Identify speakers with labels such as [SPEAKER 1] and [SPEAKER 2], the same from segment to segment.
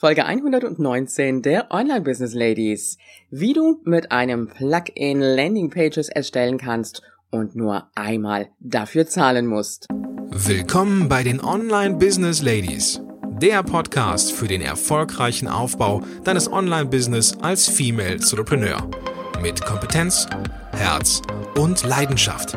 [SPEAKER 1] Folge 119 der Online Business Ladies. Wie du mit einem Plugin Landing Pages erstellen kannst und nur einmal dafür zahlen musst.
[SPEAKER 2] Willkommen bei den Online Business Ladies. Der Podcast für den erfolgreichen Aufbau deines Online-Business als Female Entrepreneur. Mit Kompetenz, Herz und Leidenschaft.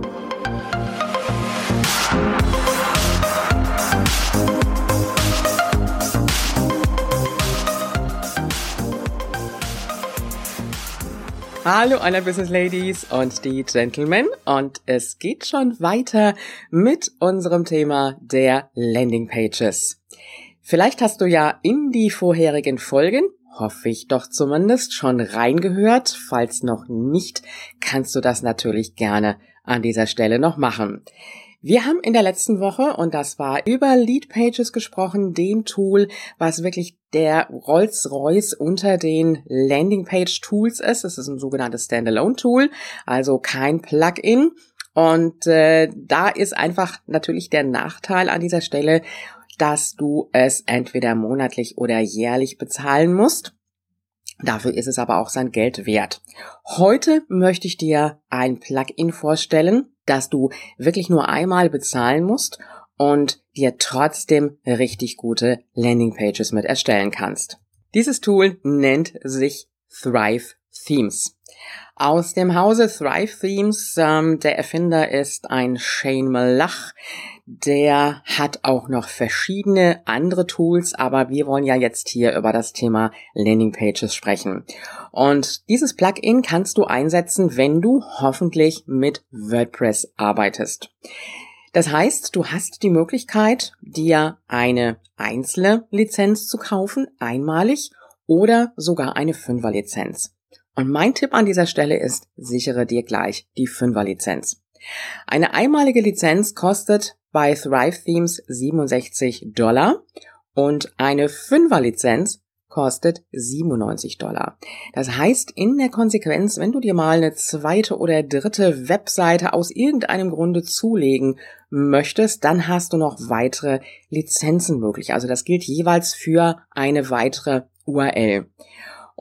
[SPEAKER 1] Hallo alle Business Ladies und die Gentlemen und es geht schon weiter mit unserem Thema der Landing Pages. Vielleicht hast du ja in die vorherigen Folgen hoffe ich doch zumindest, schon reingehört. Falls noch nicht, kannst du das natürlich gerne an dieser Stelle noch machen. Wir haben in der letzten Woche, und das war über Lead Pages gesprochen, dem Tool, was wirklich der Rolls-Royce unter den Landing-Page-Tools ist. Es ist ein sogenanntes Standalone-Tool, also kein Plugin. Und äh, da ist einfach natürlich der Nachteil an dieser Stelle, dass du es entweder monatlich oder jährlich bezahlen musst. Dafür ist es aber auch sein Geld wert. Heute möchte ich dir ein Plugin vorstellen, das du wirklich nur einmal bezahlen musst und dir trotzdem richtig gute Landingpages mit erstellen kannst. Dieses Tool nennt sich Thrive Themes. Aus dem Hause Thrive Themes, ähm, der Erfinder ist ein Shane Malach, der hat auch noch verschiedene andere Tools, aber wir wollen ja jetzt hier über das Thema Landing Pages sprechen. Und dieses Plugin kannst du einsetzen, wenn du hoffentlich mit WordPress arbeitest. Das heißt, du hast die Möglichkeit, dir eine einzelne Lizenz zu kaufen, einmalig, oder sogar eine Fünferlizenz. Und mein Tipp an dieser Stelle ist, sichere dir gleich die Fünferlizenz. Eine einmalige Lizenz kostet bei Thrive Themes 67 Dollar und eine Fünferlizenz kostet 97 Dollar. Das heißt, in der Konsequenz, wenn du dir mal eine zweite oder dritte Webseite aus irgendeinem Grunde zulegen möchtest, dann hast du noch weitere Lizenzen möglich. Also das gilt jeweils für eine weitere URL.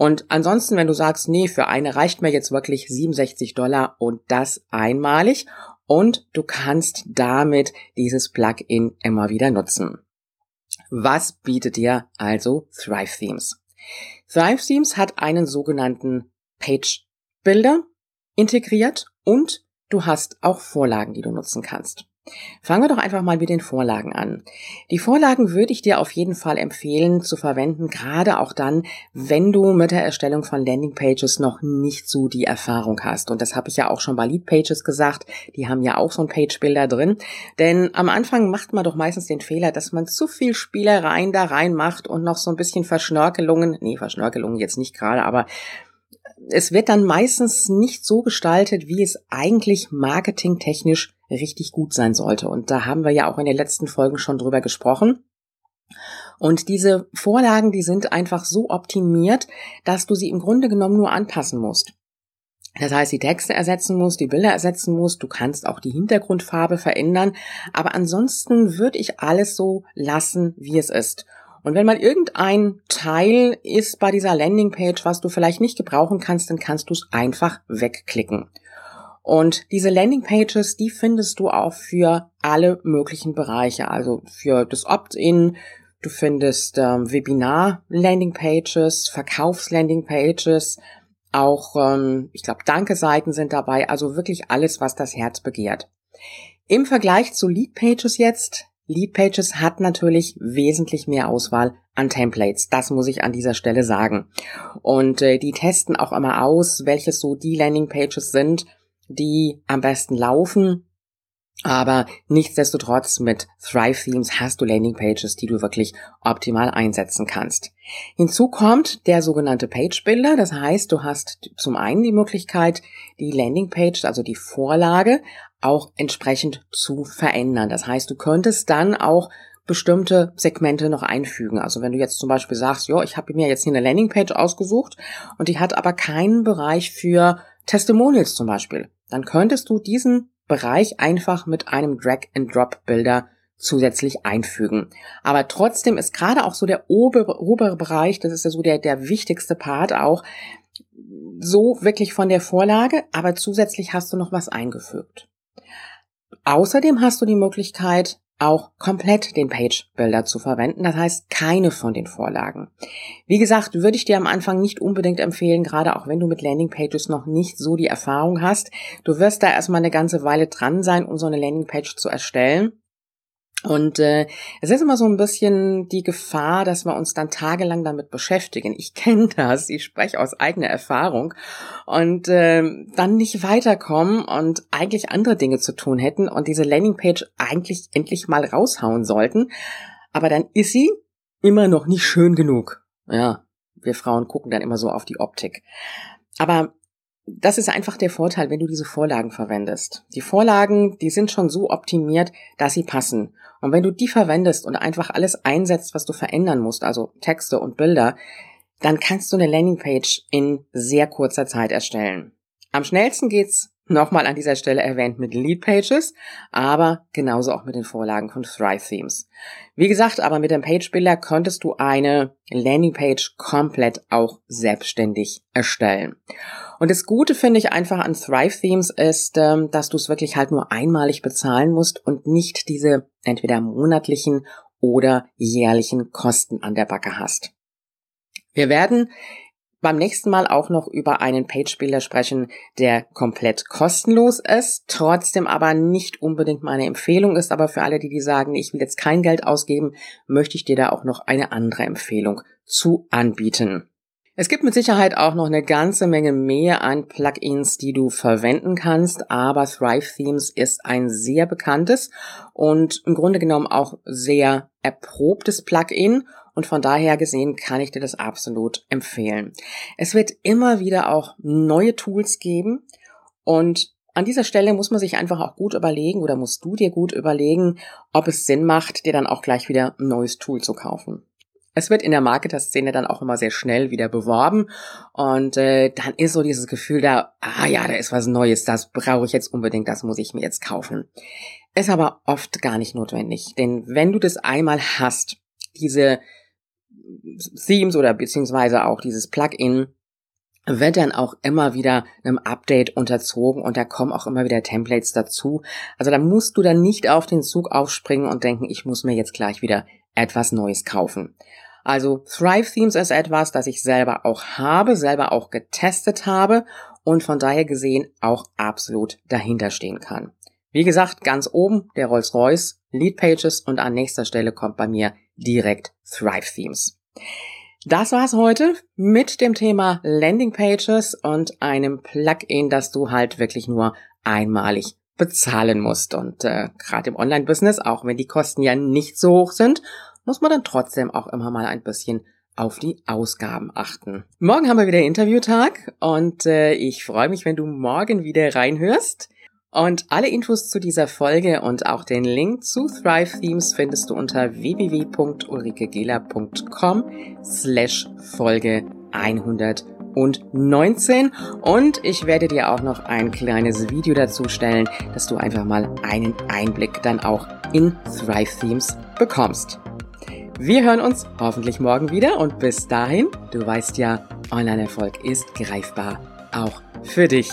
[SPEAKER 1] Und ansonsten, wenn du sagst, nee, für eine reicht mir jetzt wirklich 67 Dollar und das einmalig und du kannst damit dieses Plugin immer wieder nutzen. Was bietet dir also Thrive Themes? Thrive Themes hat einen sogenannten Page Builder integriert und du hast auch Vorlagen, die du nutzen kannst. Fangen wir doch einfach mal mit den Vorlagen an. Die Vorlagen würde ich dir auf jeden Fall empfehlen zu verwenden, gerade auch dann, wenn du mit der Erstellung von Landingpages noch nicht so die Erfahrung hast. Und das habe ich ja auch schon bei Leadpages gesagt. Die haben ja auch so ein Page-Builder drin. Denn am Anfang macht man doch meistens den Fehler, dass man zu viel Spielereien da rein macht und noch so ein bisschen Verschnörkelungen, nee, Verschnörkelungen jetzt nicht gerade, aber es wird dann meistens nicht so gestaltet, wie es eigentlich marketingtechnisch richtig gut sein sollte. Und da haben wir ja auch in den letzten Folgen schon drüber gesprochen. Und diese Vorlagen, die sind einfach so optimiert, dass du sie im Grunde genommen nur anpassen musst. Das heißt, die Texte ersetzen musst, die Bilder ersetzen musst, du kannst auch die Hintergrundfarbe verändern, aber ansonsten würde ich alles so lassen, wie es ist. Und wenn mal irgendein Teil ist bei dieser Landingpage, was du vielleicht nicht gebrauchen kannst, dann kannst du es einfach wegklicken. Und diese Landingpages, die findest du auch für alle möglichen Bereiche, also für das Opt-in, du findest ähm, Webinar-Landingpages, Verkaufs-Landingpages, auch, ähm, ich glaube, Danke-Seiten sind dabei, also wirklich alles, was das Herz begehrt. Im Vergleich zu Lead-Pages jetzt, Lead-Pages hat natürlich wesentlich mehr Auswahl an Templates. Das muss ich an dieser Stelle sagen. Und äh, die testen auch immer aus, welches so die Landing-Pages sind, die am besten laufen. Aber nichtsdestotrotz mit Thrive Themes hast du Landing Pages, die du wirklich optimal einsetzen kannst. Hinzu kommt der sogenannte Page Builder. Das heißt, du hast zum einen die Möglichkeit, die Landing Page, also die Vorlage, auch entsprechend zu verändern. Das heißt, du könntest dann auch bestimmte Segmente noch einfügen. Also wenn du jetzt zum Beispiel sagst, ja, ich habe mir jetzt hier eine Landingpage ausgesucht und die hat aber keinen Bereich für Testimonials zum Beispiel, dann könntest du diesen Bereich einfach mit einem Drag-and-Drop-Bilder zusätzlich einfügen. Aber trotzdem ist gerade auch so der obere, Bereich, das ist ja so der, der wichtigste Part auch, so wirklich von der Vorlage, aber zusätzlich hast du noch was eingefügt. Außerdem hast du die Möglichkeit, auch komplett den Page Builder zu verwenden, das heißt keine von den Vorlagen. Wie gesagt, würde ich dir am Anfang nicht unbedingt empfehlen, gerade auch wenn du mit Landing Pages noch nicht so die Erfahrung hast. Du wirst da erstmal eine ganze Weile dran sein, um so eine Landing Page zu erstellen. Und äh, es ist immer so ein bisschen die Gefahr, dass wir uns dann tagelang damit beschäftigen. Ich kenne das, ich spreche aus eigener Erfahrung und äh, dann nicht weiterkommen und eigentlich andere Dinge zu tun hätten und diese Landingpage eigentlich endlich mal raushauen sollten. Aber dann ist sie immer noch nicht schön genug. Ja, wir Frauen gucken dann immer so auf die Optik. Aber das ist einfach der Vorteil, wenn du diese Vorlagen verwendest. Die Vorlagen, die sind schon so optimiert, dass sie passen. Und wenn du die verwendest und einfach alles einsetzt, was du verändern musst, also Texte und Bilder, dann kannst du eine Landingpage in sehr kurzer Zeit erstellen. Am schnellsten geht's nochmal an dieser Stelle erwähnt mit Lead Pages, aber genauso auch mit den Vorlagen von Thrive Themes. Wie gesagt, aber mit dem Page Builder könntest du eine Landingpage komplett auch selbstständig erstellen. Und das Gute finde ich einfach an Thrive Themes ist, ähm, dass du es wirklich halt nur einmalig bezahlen musst und nicht diese entweder monatlichen oder jährlichen Kosten an der Backe hast. Wir werden beim nächsten Mal auch noch über einen Page-Builder sprechen, der komplett kostenlos ist, trotzdem aber nicht unbedingt meine Empfehlung ist, aber für alle, die die sagen, ich will jetzt kein Geld ausgeben, möchte ich dir da auch noch eine andere Empfehlung zu anbieten. Es gibt mit Sicherheit auch noch eine ganze Menge mehr an Plugins, die du verwenden kannst, aber Thrive Themes ist ein sehr bekanntes und im Grunde genommen auch sehr erprobtes Plugin und von daher gesehen kann ich dir das absolut empfehlen. Es wird immer wieder auch neue Tools geben und an dieser Stelle muss man sich einfach auch gut überlegen oder musst du dir gut überlegen, ob es Sinn macht, dir dann auch gleich wieder ein neues Tool zu kaufen. Es wird in der Marketer-Szene dann auch immer sehr schnell wieder beworben und äh, dann ist so dieses Gefühl da, ah ja, da ist was Neues, das brauche ich jetzt unbedingt, das muss ich mir jetzt kaufen. Ist aber oft gar nicht notwendig, denn wenn du das einmal hast, diese Themes oder beziehungsweise auch dieses Plugin, wird dann auch immer wieder einem Update unterzogen und da kommen auch immer wieder Templates dazu. Also da musst du dann nicht auf den Zug aufspringen und denken, ich muss mir jetzt gleich wieder etwas Neues kaufen. Also Thrive Themes ist etwas, das ich selber auch habe, selber auch getestet habe und von daher gesehen auch absolut dahinter stehen kann. Wie gesagt, ganz oben der Rolls-Royce, Lead Pages und an nächster Stelle kommt bei mir direkt Thrive Themes. Das war's heute mit dem Thema Landing Pages und einem Plugin, das du halt wirklich nur einmalig bezahlen musst. Und äh, gerade im Online-Business, auch wenn die Kosten ja nicht so hoch sind, muss man dann trotzdem auch immer mal ein bisschen auf die Ausgaben achten. Morgen haben wir wieder Interviewtag und äh, ich freue mich, wenn du morgen wieder reinhörst. Und alle Infos zu dieser Folge und auch den Link zu Thrive Themes findest du unter www.ulrikegela.com slash Folge 119 und ich werde dir auch noch ein kleines Video dazu stellen, dass du einfach mal einen Einblick dann auch in Thrive Themes bekommst. Wir hören uns hoffentlich morgen wieder und bis dahin, du weißt ja, Online-Erfolg ist greifbar, auch für dich.